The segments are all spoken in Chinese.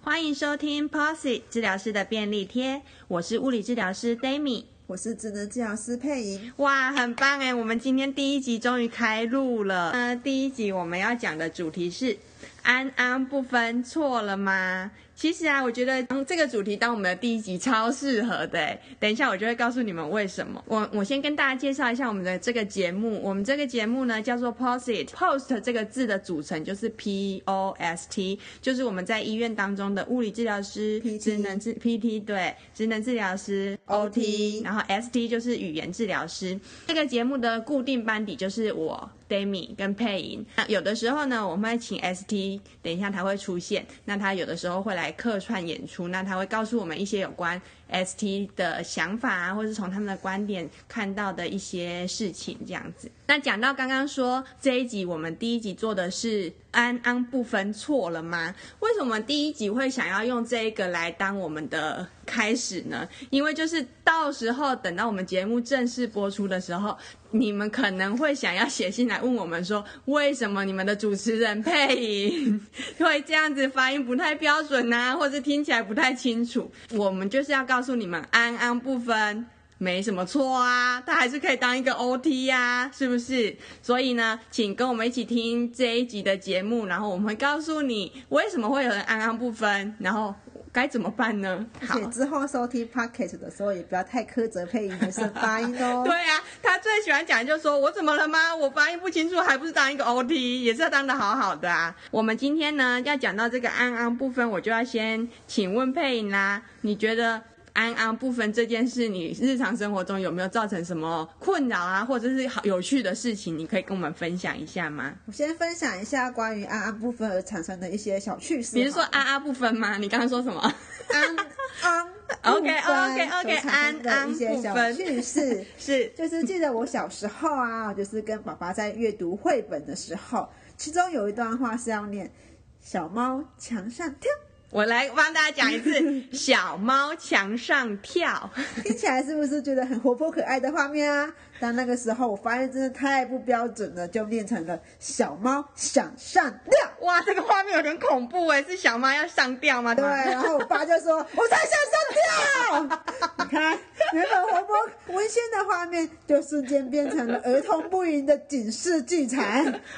欢迎收听 Posy 治疗师的便利贴，我是物理治疗师 Dami，我是职能治疗师佩莹。哇，很棒哎！我们今天第一集终于开录了。呃，第一集我们要讲的主题是安安不分错了吗？其实啊，我觉得这个主题当我们的第一集超适合的。等一下我就会告诉你们为什么。我我先跟大家介绍一下我们的这个节目。我们这个节目呢叫做 POSIT，POST 这个字的组成就是 P O S T，就是我们在医院当中的物理治疗师、职能治 P T 对，职能治疗师 O T，然后 S T 就是语言治疗师。这个节目的固定班底就是我。Dami 跟佩莹，那有的时候呢，我们会请 ST，等一下他会出现，那他有的时候会来客串演出，那他会告诉我们一些有关 ST 的想法啊，或是从他们的观点看到的一些事情这样子。那讲到刚刚说这一集，我们第一集做的是安安不分错了吗？为什么第一集会想要用这一个来当我们的开始呢？因为就是到时候等到我们节目正式播出的时候，你们可能会想要写信来问我们说，为什么你们的主持人配音 会这样子发音不太标准啊，或者听起来不太清楚？我们就是要告诉你们，安安不分。没什么错啊，他还是可以当一个 OT 呀，是不是？所以呢，请跟我们一起听这一集的节目，然后我们会告诉你为什么会有人安安不分，然后该怎么办呢？好，之后收听 Podcast 的时候也不要太苛责配音的是发音哦。对啊，他最喜欢讲就是说我怎么了吗？我发音不清楚，还不是当一个 OT，也是要当得好好的啊。我们今天呢要讲到这个安安不分，我就要先请问配音啦，你觉得？安安不分这件事，你日常生活中有没有造成什么困扰啊，或者是好有趣的事情？你可以跟我们分享一下吗？我先分享一下关于安安不分而产生的一些小趣事。你是说安安不分吗？你刚刚说什么？安安 OK OK OK 安安一些小趣事 是，就是记得我小时候啊，就是跟爸爸在阅读绘本的时候，其中有一段话是要念“小猫墙上跳”。我来帮大家讲一次，小猫墙上跳，听起来是不是觉得很活泼可爱的画面啊？但那个时候我发现真的太不标准了，就变成了小猫想上吊。哇，这个画面有点恐怖哎，是小猫要上吊吗？对，然后我爸就说：“我才想上吊。”你看，原本活泼温馨的画面，就瞬间变成了儿童不宜的警示剧场。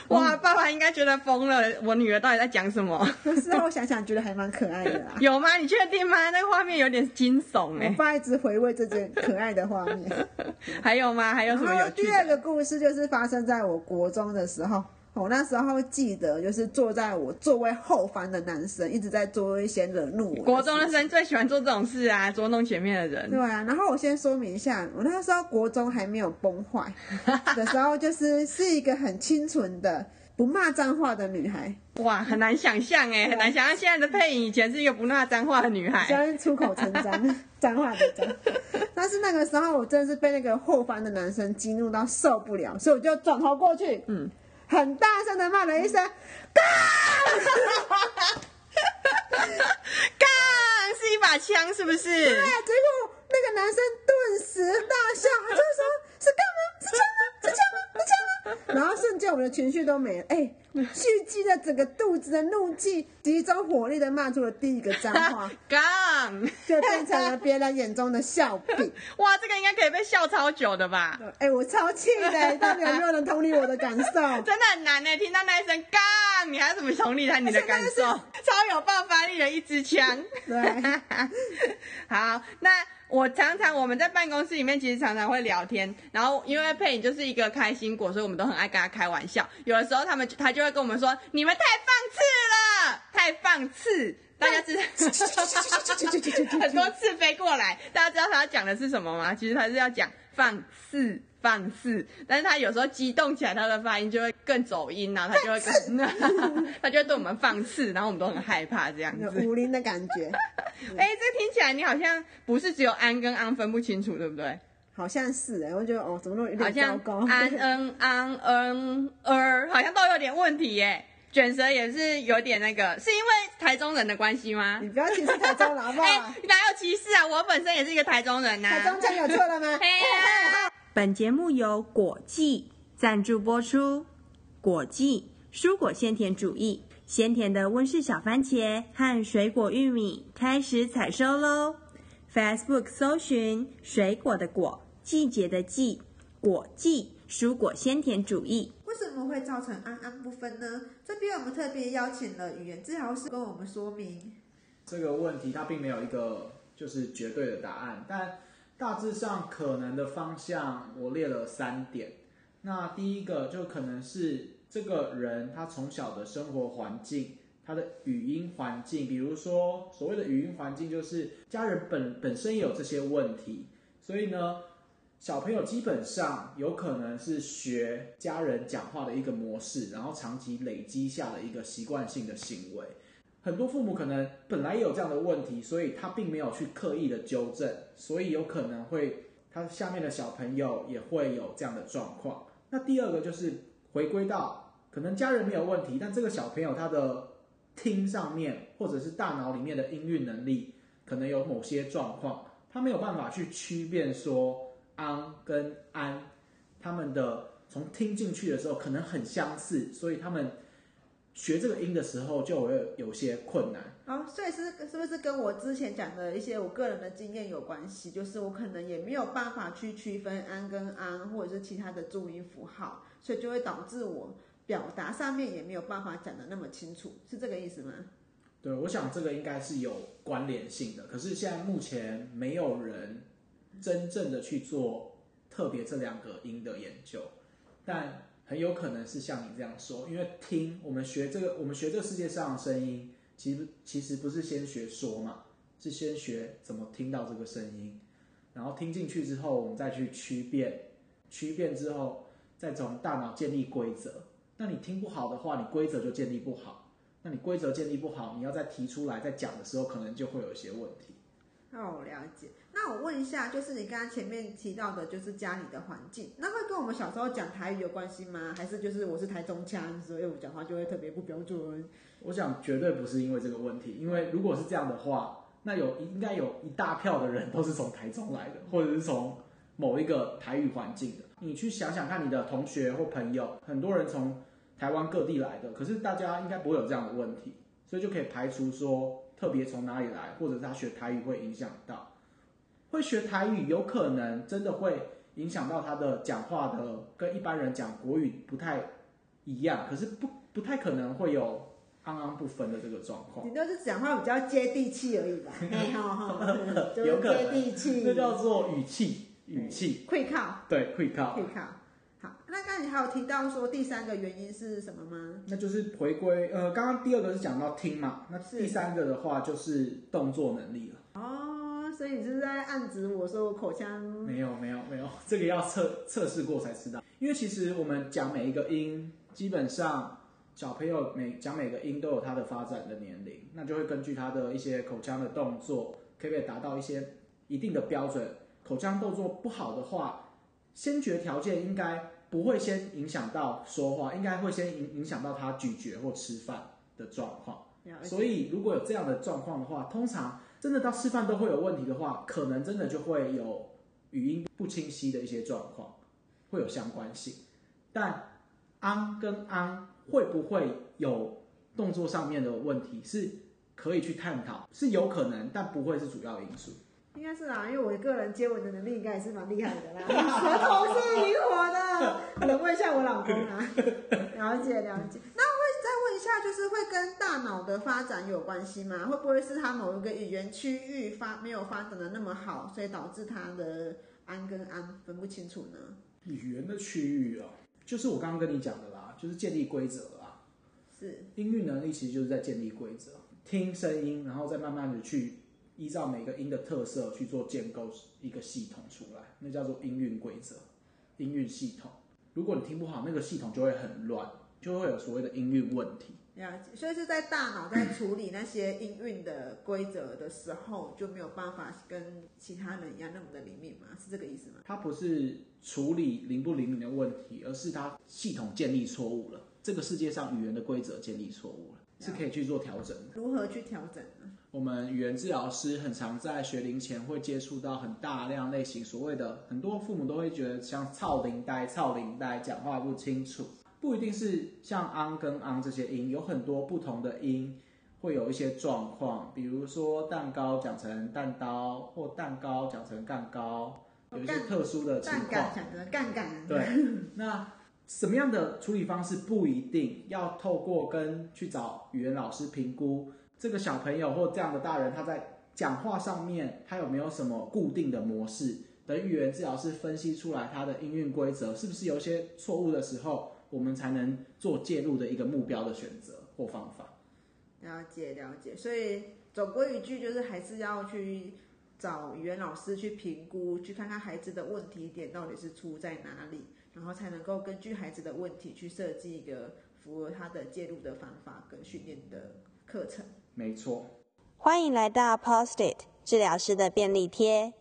哇，爸爸应该觉得疯了，我女儿到底在讲什么？事后想想，觉得还蛮可爱的啦。有吗？你确定吗？那个画面有点惊悚哎。我爸一直回味这件可爱的画面。还有吗？还有。然后第二个故事就是发生在我国中的时候，我那时候记得就是坐在我座位后方的男生一直在做一些惹怒我。国中的生最喜欢做这种事啊，捉弄前面的人。对啊，然后我先说明一下，我那时候国中还没有崩坏的时候，就是是一个很清纯的。不骂脏话的女孩，哇，很难想象哎，很难想象现在的佩莹以前是一个不骂脏话的女孩，现在出口成脏，脏话的脏。但是那个时候我真的是被那个后方的男生激怒到受不了，所以我就转头过去，嗯，很大声的骂了一声，干，干是一把枪是不是？对，结果那个男生顿时大笑，他就说是干吗？是枪吗？是枪吗？然后瞬间我们的情绪都没了，哎，蓄积了整个肚子的怒气，集中火力的骂出了第一个脏话，干，就变成了别人眼中的笑柄。哇，这个应该可以被笑超久的吧？哎，我超气的，到底有没有人同理我的感受？真的很难呢，听到那一声干，你还怎么同理他你的感受？超有爆发力的一支枪。对，好，那。我常常我们在办公室里面，其实常常会聊天。然后因为佩影就是一个开心果，所以我们都很爱跟他开玩笑。有的时候他们他就会跟我们说：“你们太放肆了，太放肆！”大家知道 很多次飞过来，大家知道他要讲的是什么吗？其实他是要讲放肆。放肆，但是他有时候激动起来，他的发音就会更走音，然后他就会更，他就会对我们放肆，然后我们都很害怕这样子。武林的感觉。哎、欸，这听起来你好像不是只有安跟安分不清楚，对不对？好像是哎，我觉得哦，怎么弄有点糟糕？安恩安恩儿，好像都有点问题耶。卷舌也是有点那个，是因为台中人的关系吗？你不要歧视台中人好不好？哪有歧视啊？我本身也是一个台中人呐、啊。台中腔有错了吗？嘿本节目由果记赞助播出。果记蔬果鲜甜主义，鲜甜的温室小番茄和水果玉米开始采收喽！Facebook 搜寻“水果的果，季节的季”，果季蔬果鲜甜主义。为什么会造成安安不分呢？这边我们特别邀请了语言治疗师跟我们说明这个问题。它并没有一个就是绝对的答案，但大致上可能的方向我列了三点。那第一个就可能是这个人他从小的生活环境，他的语音环境，比如说所谓的语音环境，就是家人本本身也有这些问题，所以呢，小朋友基本上有可能是学家人讲话的一个模式，然后长期累积下的一个习惯性的行为。很多父母可能本来也有这样的问题，所以他并没有去刻意的纠正，所以有可能会他下面的小朋友也会有这样的状况。那第二个就是回归到可能家人没有问题，但这个小朋友他的听上面或者是大脑里面的音韵能力可能有某些状况，他没有办法去区辨说安跟安，他们的从听进去的时候可能很相似，所以他们。学这个音的时候就会有些困难。哦，所以是是不是跟我之前讲的一些我个人的经验有关系？就是我可能也没有办法去区分安跟安，或者是其他的注音符号，所以就会导致我表达上面也没有办法讲的那么清楚，是这个意思吗？对，我想这个应该是有关联性的。可是现在目前没有人真正的去做特别这两个音的研究，但。很有可能是像你这样说，因为听我们学这个，我们学这个世界上的声音，其实其实不是先学说嘛，是先学怎么听到这个声音，然后听进去之后，我们再去区辨，区辨之后，再从大脑建立规则。那你听不好的话，你规则就建立不好。那你规则建立不好，你要再提出来再讲的时候，可能就会有一些问题。哦，我了解。那我问一下，就是你刚刚前面提到的，就是家里的环境，那会跟我们小时候讲台语有关系吗？还是就是我是台中腔，所以我讲话就会特别不标准？我想绝对不是因为这个问题，因为如果是这样的话，那有应该有一大票的人都是从台中来的，或者是从某一个台语环境的。你去想想看，你的同学或朋友，很多人从台湾各地来的，可是大家应该不会有这样的问题，所以就可以排除说。特别从哪里来，或者是他学台语会影响到，会学台语有可能真的会影响到他的讲话的，跟一般人讲国语不太一样，可是不不太可能会有安安不分的这个状况。你都是讲话比较接地气而已吧？有可能接地气，这叫做语气，语气。会靠，对，会靠，会靠。那你还有提到说第三个原因是什么吗？那就是回归，呃，刚刚第二个是讲到听嘛，那第三个的话就是动作能力了。哦，所以你是在暗指我说我口腔？没有没有没有，这个要测测试过才知道。因为其实我们讲每一个音，基本上小朋友每讲每个音都有他的发展的年龄，那就会根据他的一些口腔的动作，可不可以达到一些一定的标准。口腔动作不好的话，先决条件应该。不会先影响到说话，应该会先影影响到他咀嚼或吃饭的状况。所以如果有这样的状况的话，通常真的到吃饭都会有问题的话，可能真的就会有语音不清晰的一些状况，会有相关性。但安跟安会不会有动作上面的问题，是可以去探讨，是有可能，但不会是主要因素。应该是啦，因为我个人接吻的能力应该也是蛮厉害的啦，舌头是灵活的。可能问一下我老公啊，了解了解。那会再问一下，就是会跟大脑的发展有关系吗？会不会是他某一个语言区域发没有发展的那么好，所以导致他的安跟安分不清楚呢？语言的区域啊，就是我刚刚跟你讲的啦，就是建立规则啦。是。音韵能力其实就是在建立规则，听声音，然后再慢慢的去。依照每个音的特色去做建构一个系统出来，那叫做音韵规则、音韵系统。如果你听不好，那个系统就会很乱，就会有所谓的音韵问题。了解，所以是在大脑在处理那些音韵的规则的时候，就没有办法跟其他人一样那么的灵敏吗？是这个意思吗？它不是处理灵不灵敏的问题，而是它系统建立错误了。这个世界上语言的规则建立错误了，是可以去做调整的。如何去调整呢？我们语言治疗师很常在学龄前会接触到很大量类型，所谓的很多父母都会觉得像操龄呆、操龄呆，讲话不清楚，不一定是像昂跟昂这些音，有很多不同的音会有一些状况，比如说蛋糕讲成蛋刀，或蛋糕讲成干糕，有一些特殊的情况。讲成干干。对，那什么样的处理方式不一定要透过跟去找语言老师评估。这个小朋友或这样的大人，他在讲话上面，他有没有什么固定的模式？等语言治疗师分析出来他的音韵规则是不是有些错误的时候，我们才能做介入的一个目标的选择或方法。了解了解，所以总归一句就是还是要去找语言老师去评估，去看看孩子的问题点到底是出在哪里，然后才能够根据孩子的问题去设计一个符合他的介入的方法跟训练的课程。没错，欢迎来到 Post-it 治疗师的便利贴。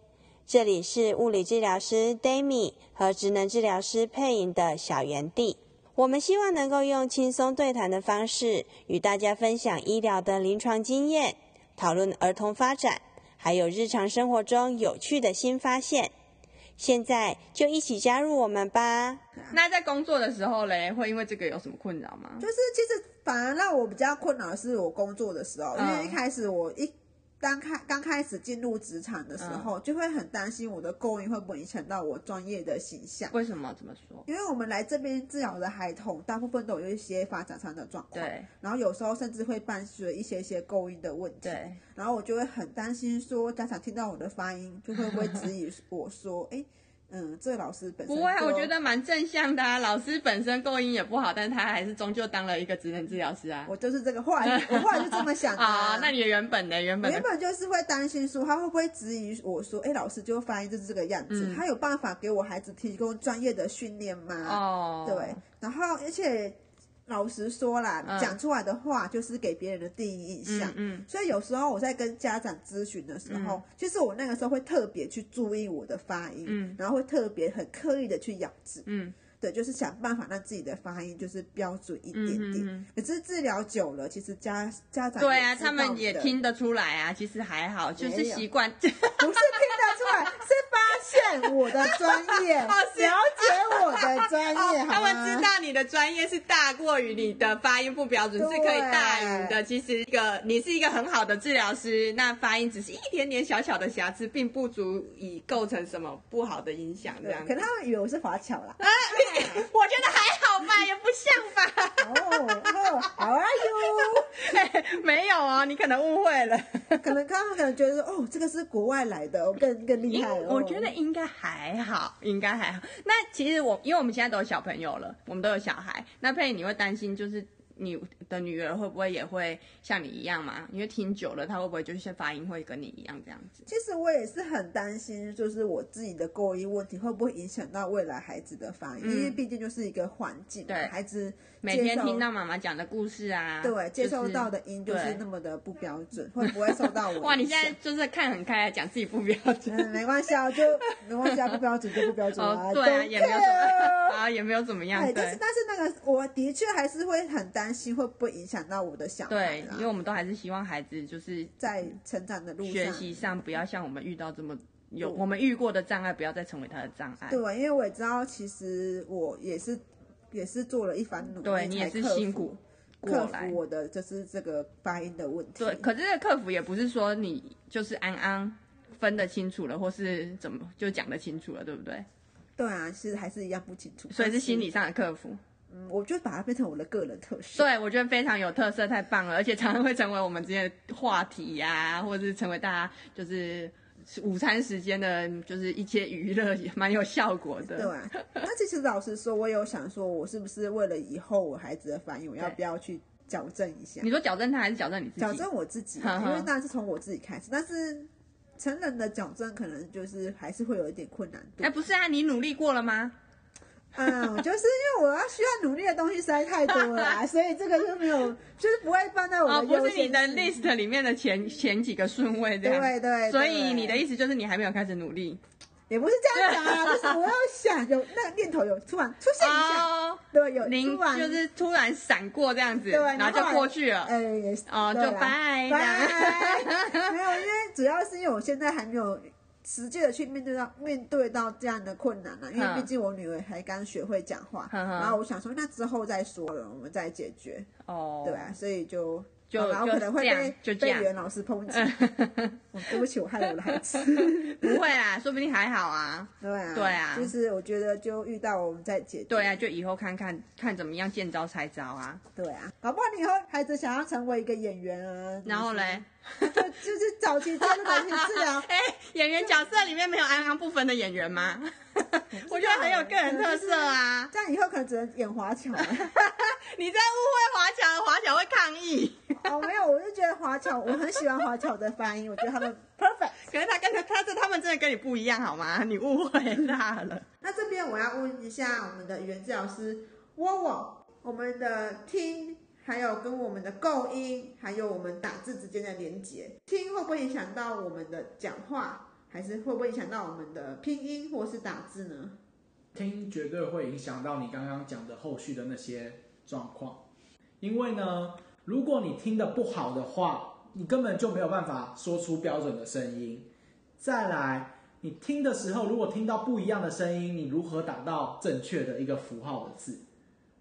这里是物理治疗师 Dami 和职能治疗师配音的小园地。我们希望能够用轻松对谈的方式，与大家分享医疗的临床经验，讨论儿童发展，还有日常生活中有趣的新发现。现在就一起加入我们吧。那在工作的时候嘞，会因为这个有什么困扰吗？就是其实反而让我比较困扰的是我工作的时候，因为一开始我一。刚开刚开始进入职场的时候，就会很担心我的构音会不会影响到我专业的形象。为什么这么说？因为我们来这边治疗的孩童，大部分都有一些发展上的状况，对。然后有时候甚至会伴随一些一些构音的问题，对。然后我就会很担心，说家长听到我的发音，就会不会质疑我说，哎。嗯，这个老师本身不会，我觉得蛮正向的啊。老师本身构音也不好，但是他还是终究当了一个职能治疗师啊。我就是这个话，我后来就这么想的啊。那你原本呢？原本原本就是会担心说，他会不会质疑我说，哎，老师就发音就是这个样子，嗯、他有办法给我孩子提供专业的训练吗？哦，对，然后而且。老实说啦，讲出来的话就是给别人的第一印象。嗯，嗯，所以有时候我在跟家长咨询的时候，其实我那个时候会特别去注意我的发音，嗯，然后会特别很刻意的去咬字，嗯。对，就是想办法让自己的发音就是标准一点点。嗯、可是治疗久了，其实家家长对啊，他们也听得出来啊。其实还好，就是习惯，不是听得出来，是发现我的专业，了解我的专业。哦、他们知道你的专业是大过于你的发音不标准，是可以大于的。其实一个你是一个很好的治疗师，那发音只是一点点小小的瑕疵，并不足以构成什么不好的影响。这样，可能他们以为我是华侨啦。啊 我觉得还好吧，也不像吧。哦，好啊哟。没有啊，你可能误会了。可能他们可能觉得说，哦，这个是国外来的，更更厉害。我觉得应该还好，应该还好。那其实我，因为我们现在都有小朋友了，我们都有小孩。那佩颖，你会担心就是？你的女儿会不会也会像你一样嘛？因为听久了，她会不会就是发音会跟你一样这样子？其实我也是很担心，就是我自己的构音问题会不会影响到未来孩子的发音？嗯、因为毕竟就是一个环境，对孩子每天听到妈妈讲的故事啊，对，接收到的音就是那么的不标准，会不会受到 我？哇，你现在就是看很开，讲自己不标准，嗯、没关系啊，就 没关系啊，不标准就不标准啊，哦、对啊，也没有怎么啊，也没有怎么样，对，但是但是那个我的确还是会很担心会不会影。影响到我的小孩，对，因为我们都还是希望孩子就是在成长的路上，学习上不要像我们遇到这么有我们遇过的障碍，不要再成为他的障碍。对，因为我也知道，其实我也是也是做了一番努力，对你也是辛苦克服我的就是这个发音的问题。对，可是这个克服也不是说你就是安安分得清楚了，或是怎么就讲得清楚了，对不对？对啊，其实还是一样不清楚，所以是心理上的克服。嗯，我就把它变成我的个人特色。对，我觉得非常有特色，太棒了，而且常常会成为我们之间的话题呀、啊，或者是成为大家就是午餐时间的，就是一些娱乐，也蛮有效果的。对啊，那其实老实说，我有想说，我是不是为了以后我孩子的反应，我要不要去矫正一下？你说矫正他，还是矫正你自己？矫正我自己，因为当然是从我自己开始，但是成人的矫正可能就是还是会有一点困难度。哎，不是啊，你努力过了吗？嗯，就是因为我要需要努力的东西实在太多了啦，所以这个就没有，就是不会放在我的、哦、不是你的 list 里面的前前几个顺位这样。对对，对。所以你的意思就是你还没有开始努力？也不是这样讲啊，就是我要想有那个念头有突然出现一下，哦，对，有您突然就是突然闪过这样子，对，然后就过去了。哎，也是哦，就拜拜。没有，因为主要是因为我现在还没有实际的去面对到面对到这样的困难了、啊，因为毕竟我女儿还刚学会讲话，然后我想说那之后再说了，我们再解决，哦，对啊，所以就。就然后可能会被就这样被语文老师抨击。哦，对不起，我害了我的孩子。不会啊，说不定还好啊。对啊，对啊，就是我觉得就遇到我们再解决。对啊，就以后看看看怎么样见招拆招啊。对啊，搞不好你以后孩子想要成为一个演员啊。然后嘞，就就是早期接入感情治疗。哎，演员角色里面没有安安不分的演员吗？我觉得很有个人特色啊。这样以后可能只能演华侨。你在误会华侨，华侨会抗议。哦，没有，我就觉得华侨，我很喜欢华侨的发音，我觉得他们 perfect。可是他跟他他这他们真的跟你不一样，好吗？你误会大了。那这边我要问一下我们的语言治疗师窝窝，我们的听，还有跟我们的构音，还有我们打字之间的连接，听会不会影响到我们的讲话，还是会不会影响到我们的拼音或是打字呢？听绝对会影响到你刚刚讲的后续的那些状况，因为呢。如果你听得不好的话，你根本就没有办法说出标准的声音。再来，你听的时候，如果听到不一样的声音，你如何打到正确的一个符号的字？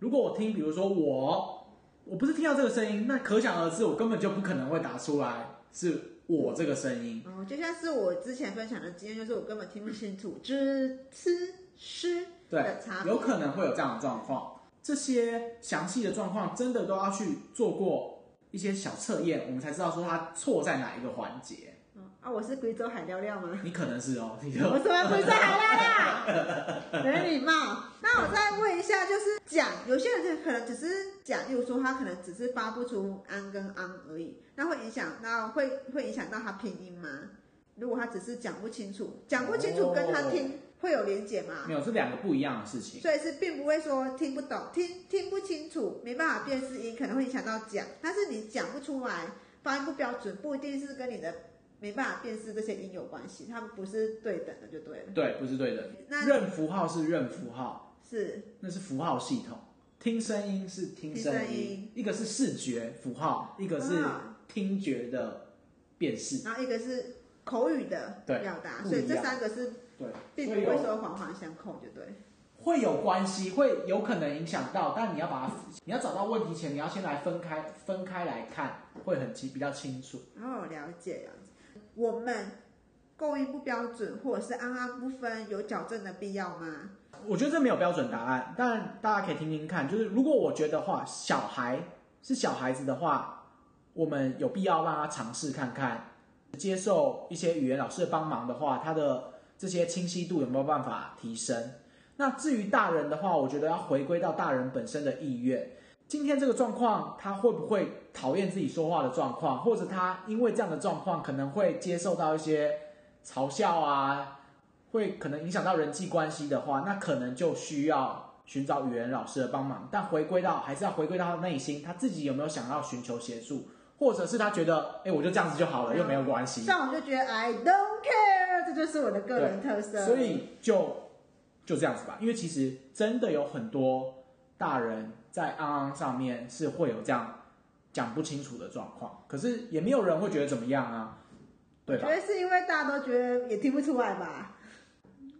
如果我听，比如说我，我不是听到这个声音，那可想而知，我根本就不可能会打出来是我这个声音。哦，就像是我之前分享的经验，就是我根本听不清楚之、吃、诗的差别。对，有可能会有这样的状况。这些详细的状况真的都要去做过一些小测验，我们才知道说它错在哪一个环节。嗯、啊，我是贵州海料料吗？你可能是哦，你 我是贵州海料料，没礼貌。那我再问一下，就是讲，有些人就可能只是讲，例如说他可能只是发不出安跟昂而已，那会影响到会会影响到他拼音吗？如果他只是讲不清楚，讲不清楚跟他听。哦会有连结吗？没有，是两个不一样的事情。所以是并不会说听不懂、听听不清楚、没办法辨识音，可能会影响到讲。但是你讲不出来，发音不标准，不一定是跟你的没办法辨识这些音有关系。他们不是对等的，就对了。对，不是对等。那认符号是认符号，是那是符号系统。听声音是听声音，听声音一个是视觉符号，一个是听觉的辨识，然后一个是口语的表达。所以这三个是。对，并不会说环环相扣，就对。会有关系，会有可能影响到，但你要把它，你要找到问题前，你要先来分开，分开来看，会很清，比较清楚。哦，了解了解。我们构音不标准，或者是安安不分，有矫正的必要吗？我觉得这没有标准答案，但大家可以听听看。就是如果我觉得话，小孩是小孩子的话，我们有必要让他尝试看看，接受一些语言老师的帮忙的话，他的。这些清晰度有没有办法提升？那至于大人的话，我觉得要回归到大人本身的意愿。今天这个状况，他会不会讨厌自己说话的状况，或者他因为这样的状况可能会接受到一些嘲笑啊，会可能影响到人际关系的话，那可能就需要寻找语言老师的帮忙。但回归到还是要回归到他内心，他自己有没有想要寻求协助，或者是他觉得，哎，我就这样子就好了，又没有关系。像我就觉得，I don't care。这就是我的个人特色，所以就就这样子吧。因为其实真的有很多大人在安安上面是会有这样讲不清楚的状况，可是也没有人会觉得怎么样啊，对吧？我觉得是因为大家都觉得也听不出来吧。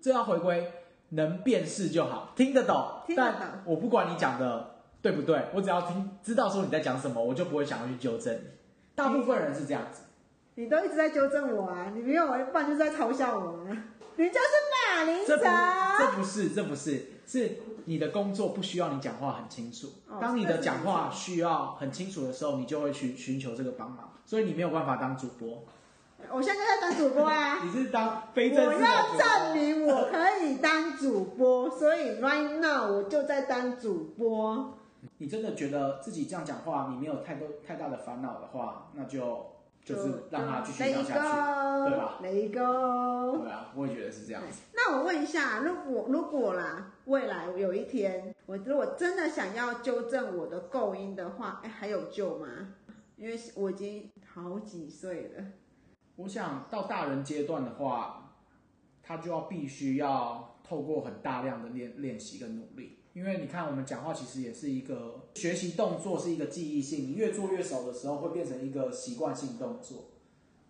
这要回归能辨识就好，听得懂。听得懂。但我不管你讲的对不对，我只要听知道说你在讲什么，我就不会想要去纠正你。大部分人是这样子。你都一直在纠正我啊！你没有，不然就是在嘲笑我啊！你就是马铃这不，这不是，这不是，是你的工作不需要你讲话很清楚。哦、当你的讲话需要很清楚的时候，你就会去寻求这个帮忙。所以你没有办法当主播。我现在在当主播啊！你是当非正式的主播。我要证明我可以当主播，所以 right now 我就在当主播。你真的觉得自己这样讲话，你没有太多太大的烦恼的话，那就。就是让他继续讲下去，对吧？雷哥，对啊，我也觉得是这样子。那我问一下，如果如果啦，未来有一天，我如果真的想要纠正我的构音的话，哎，还有救吗？因为我已经好几岁了。我想到大人阶段的话，他就要必须要透过很大量的练练习跟努力。因为你看，我们讲话其实也是一个学习动作，是一个记忆性。你越做越熟的时候，会变成一个习惯性动作。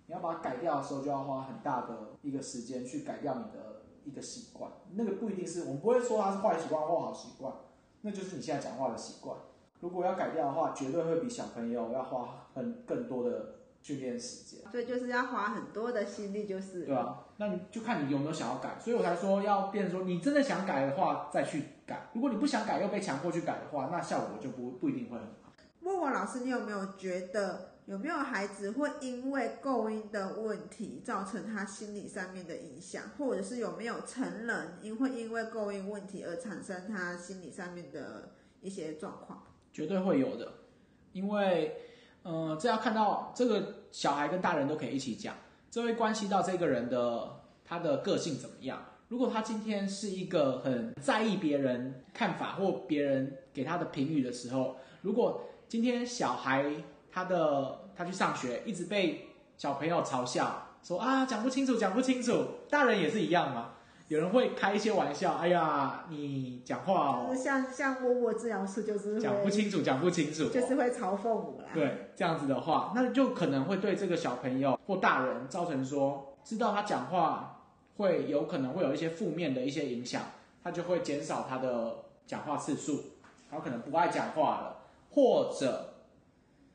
你要把它改掉的时候，就要花很大的一个时间去改掉你的一个习惯。那个不一定是我们不会说它是坏习惯或好习惯，那就是你现在讲话的习惯。如果要改掉的话，绝对会比小朋友要花很更多的训练时间。所以就是要花很多的心力，就是。对啊，那你就看你有没有想要改。所以我才说要变成说，你真的想改的话，再去改。如果你不想改又被强迫去改的话，那效果就不不一定会很好。沃沃老师，你有没有觉得有没有孩子会因为构音的问题造成他心理上面的影响，或者是有没有成人因会因为构音问题而产生他心理上面的一些状况？绝对会有的，因为。呃，这要看到这个小孩跟大人都可以一起讲，这会关系到这个人的他的个性怎么样。如果他今天是一个很在意别人看法或别人给他的评语的时候，如果今天小孩他的他去上学一直被小朋友嘲笑说啊，讲不清楚，讲不清楚，大人也是一样嘛。有人会开一些玩笑，哎呀，你讲话哦，像像我我治疗师就是讲不清楚，讲不清楚，就是会嘲讽我啦。对，这样子的话，那就可能会对这个小朋友或大人造成说，知道他讲话会有可能会有一些负面的一些影响，他就会减少他的讲话次数，然后可能不爱讲话了，或者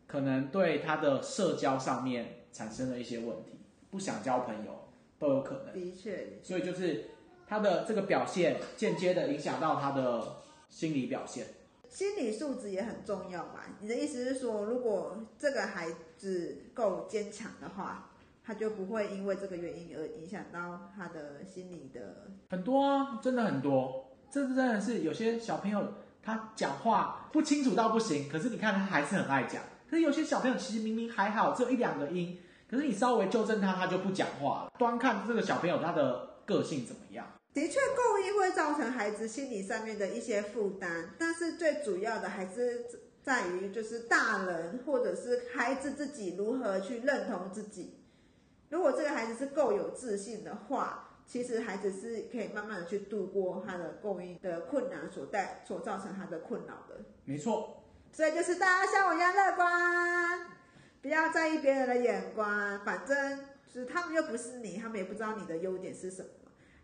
可能对他的社交上面产生了一些问题，不想交朋友都有可能。的确，所以就是。他的这个表现间接的影响到他的心理表现，心理素质也很重要吧？你的意思是说，如果这个孩子够坚强的话，他就不会因为这个原因而影响到他的心理的很多啊，真的很多。这真的是有些小朋友他讲话不清楚到不行，可是你看他还是很爱讲。可是有些小朋友其实明明还好，只有一两个音，可是你稍微纠正他，他就不讲话了。端看这个小朋友他的个性怎么样。的确，构音会造成孩子心理上面的一些负担，但是最主要的还是在于，就是大人或者是孩子自己如何去认同自己。如果这个孩子是够有自信的话，其实孩子是可以慢慢的去度过他的供应的困难所带所造成他的困扰的。没错，所以就是大家像我一样乐观，不要在意别人的眼光，反正就是他们又不是你，他们也不知道你的优点是什么。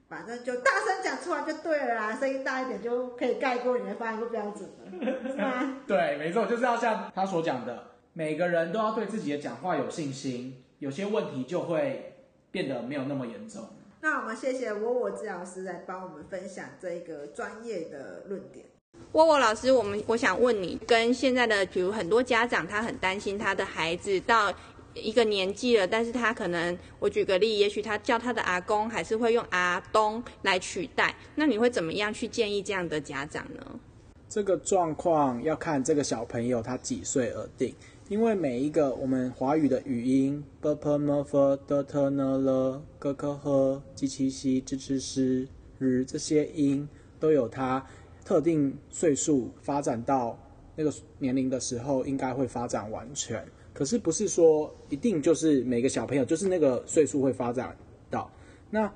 反正就大声讲出来就对了啦，声音大一点就可以盖过你的发音不标准了，是吗？对，没错，就是要像他所讲的，每个人都要对自己的讲话有信心，有些问题就会变得没有那么严重。那我们谢谢沃沃治疗师来帮我们分享这个专业的论点。沃沃老师，我们我想问你，跟现在的比如很多家长，他很担心他的孩子到。一个年纪了，但是他可能，我举个例，也许他叫他的阿公还是会用阿东来取代，那你会怎么样去建议这样的家长呢？这个状况要看这个小朋友他几岁而定，因为每一个我们华语的语音，b p m f d t n l g k h j q x z z sh r 这些音都有它特定岁数发展到那个年龄的时候，应该会发展完全。可是不是说一定就是每个小朋友就是那个岁数会发展到，那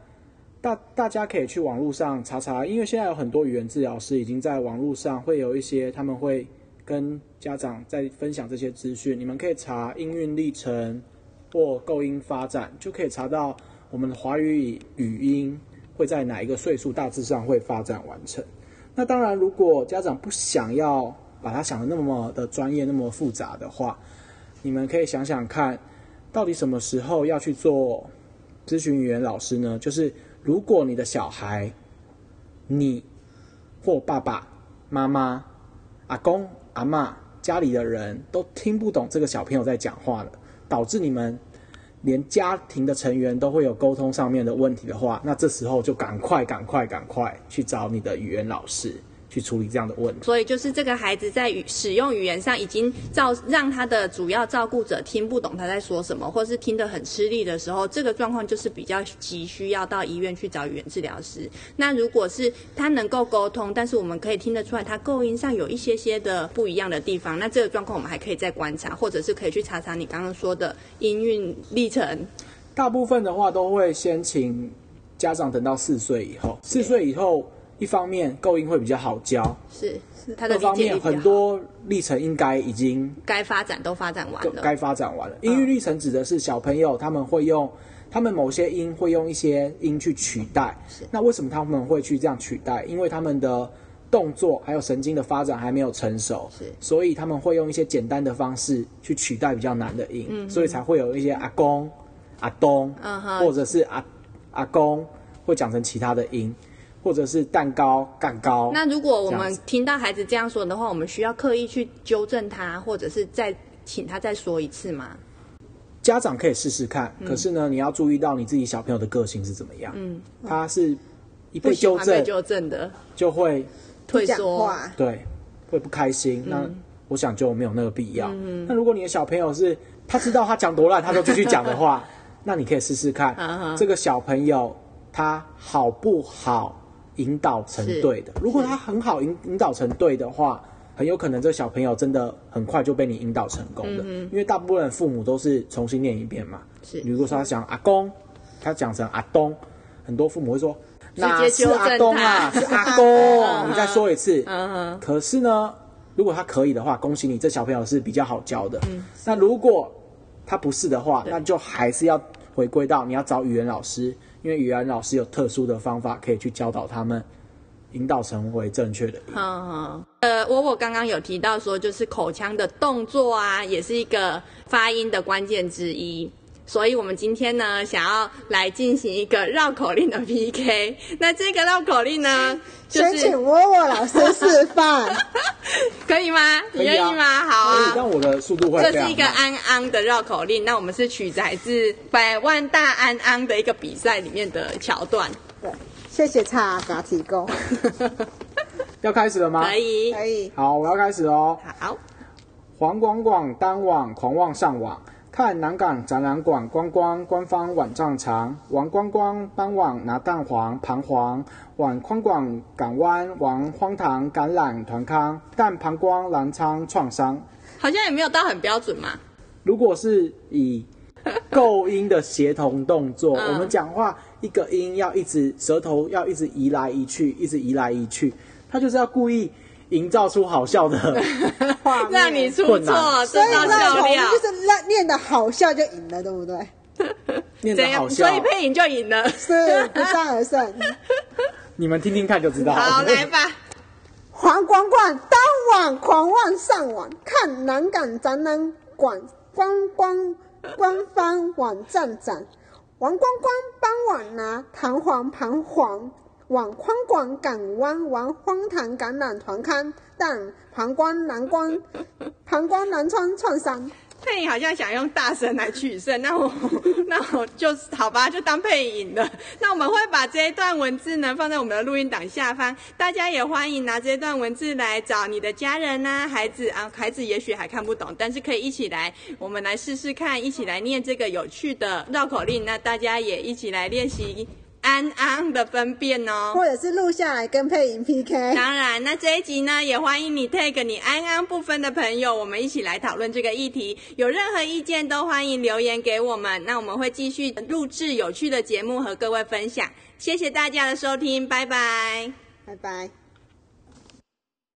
大大家可以去网络上查查，因为现在有很多语言治疗师已经在网络上会有一些他们会跟家长在分享这些资讯，你们可以查音韵历程或构音发展，就可以查到我们的华语语音会在哪一个岁数大致上会发展完成。那当然，如果家长不想要把它想得那么的专业、那么复杂的话，你们可以想想看，到底什么时候要去做咨询语言老师呢？就是如果你的小孩，你或爸爸妈妈、阿公阿嬷家里的人都听不懂这个小朋友在讲话了，导致你们连家庭的成员都会有沟通上面的问题的话，那这时候就赶快、赶快、赶快去找你的语言老师。去处理这样的问题，所以就是这个孩子在语使用语言上已经造让他的主要照顾者听不懂他在说什么，或是听得很吃力的时候，这个状况就是比较急需要到医院去找语言治疗师。那如果是他能够沟通，但是我们可以听得出来他构音上有一些些的不一样的地方，那这个状况我们还可以再观察，或者是可以去查查你刚刚说的音韵历程。大部分的话都会先请家长等到四岁以后，四岁以后，一方面构音会比较好教，是是，他的二方面很多历程应该已经该发展都发展完了，该发展完了。音域历程指的是小朋友他们会用，他们某些音会用一些音去取代。是，那为什么他们会去这样取代？因为他们的动作还有神经的发展还没有成熟，是，所以他们会用一些简单的方式去取代比较难的音，嗯，所以才会有一些阿公、阿东，嗯哼，或者是阿。阿公会讲成其他的音，或者是蛋糕、蛋糕。那如果我们听到孩子这样说的话，我们需要刻意去纠正他，或者是再请他再说一次吗？家长可以试试看，嗯、可是呢，你要注意到你自己小朋友的个性是怎么样。嗯，他是一被纠正，纠正的就会退缩，对，会不开心。嗯、那我想就没有那个必要。嗯，那如果你的小朋友是他知道他讲多烂，他都继续讲的话。那你可以试试看，uh. 这个小朋友他好不好引导成对的？如果他很好引引导成对的话，很有可能这个小朋友真的很快就被你引导成功的。嗯、因为大部分父母都是重新念一遍嘛。是，如果说他讲阿公，他讲成阿东，很多父母会说哪是阿东啊，是阿公。你再说一次。Uh huh. 可是呢，如果他可以的话，恭喜你，这小朋友是比较好教的。嗯、那如果他不是的话，那就还是要。回归到你要找语言老师，因为语言老师有特殊的方法可以去教导他们，引导成为正确的。好好，呃，我我刚刚有提到说，就是口腔的动作啊，也是一个发音的关键之一。所以，我们今天呢，想要来进行一个绕口令的 PK。那这个绕口令呢，就是先请沃沃老师示范，可以吗？你愿意吗？好啊。让我的速度会。这是一个安安的绕口令。那我们是取材自百万大安安的一个比赛里面的桥段。对，谢谢蔡阿嘎提供。要开始了吗？可以，可以。好，我要开始哦。好。黄广广当网狂妄上网。看南港展览馆观光，官方网站长王观光傍晚拿蛋黄彷徨，往宽广港湾玩荒唐感染团康，但膀胱痌疮创伤，好像也没有到很标准嘛。如果是以 构音的协同动作，我们讲话一个音要一直舌头要一直移来移去，一直移来移去，他就是要故意。营造出好笑的 画面，让你出错，所以那就是让念的好笑就赢了，对不对？念的好笑，所以配音就赢了，是不战而胜。你们听听看就知道。好，来吧。黄光冠当晚狂妄上网，看南港展览馆观光官方网站展，王光光傍晚拿弹簧彷徨。往宽广港湾玩荒唐橄榄团刊，但膀胱痌疮，膀胱痌疮创伤。配音好像想用大声来取胜，那我那我就好吧，就当配音了。那我们会把这一段文字呢放在我们的录音档下方，大家也欢迎拿这段文字来找你的家人、啊、孩子啊，孩子也许还看不懂，但是可以一起来，我们来试试看，一起来念这个有趣的绕口令。那大家也一起来练习。安安的分辨哦，或者是录下来跟配音 PK。当然，那这一集呢，也欢迎你 take 你安安不分的朋友，我们一起来讨论这个议题。有任何意见都欢迎留言给我们，那我们会继续录制有趣的节目和各位分享。谢谢大家的收听，拜拜，拜拜。